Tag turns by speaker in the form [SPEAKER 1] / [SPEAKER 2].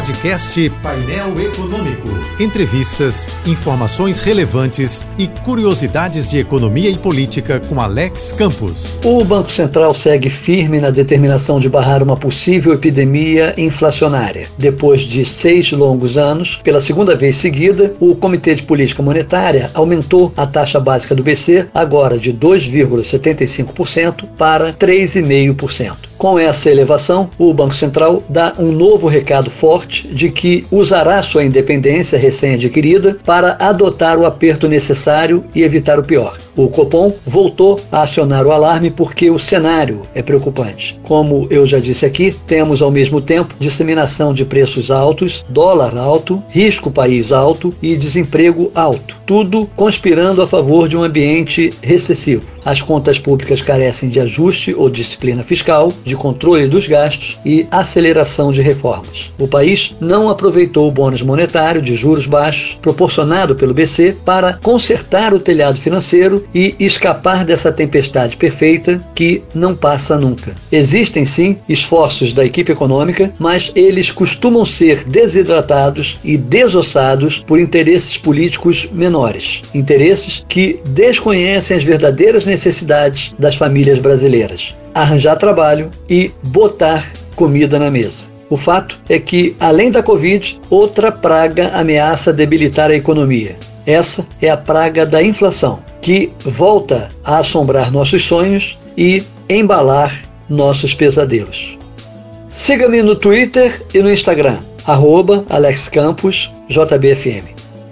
[SPEAKER 1] Podcast Painel Econômico. Entrevistas, informações relevantes e curiosidades de economia e política com Alex Campos.
[SPEAKER 2] O Banco Central segue firme na determinação de barrar uma possível epidemia inflacionária. Depois de seis longos anos, pela segunda vez seguida, o Comitê de Política Monetária aumentou a taxa básica do BC, agora de 2,75% para 3,5%. Com essa elevação, o Banco Central dá um novo recado forte de que usará sua independência recém-adquirida para adotar o aperto necessário e evitar o pior. O Copom voltou a acionar o alarme porque o cenário é preocupante. Como eu já disse aqui, temos ao mesmo tempo disseminação de preços altos, dólar alto, risco país alto e desemprego alto, tudo conspirando a favor de um ambiente recessivo. As contas públicas carecem de ajuste ou disciplina fiscal, de controle dos gastos e aceleração de reformas. O país não aproveitou o bônus monetário de juros baixos proporcionado pelo BC para consertar o telhado financeiro e escapar dessa tempestade perfeita que não passa nunca. Existem sim esforços da equipe econômica, mas eles costumam ser desidratados e desossados por interesses políticos menores, interesses que desconhecem as verdadeiras necessidades das famílias brasileiras arranjar trabalho e botar comida na mesa. O fato é que, além da Covid, outra praga ameaça debilitar a economia. Essa é a praga da inflação, que volta a assombrar nossos sonhos e embalar nossos pesadelos. Siga-me no Twitter e no Instagram, arroba Alex Campos, JBFM.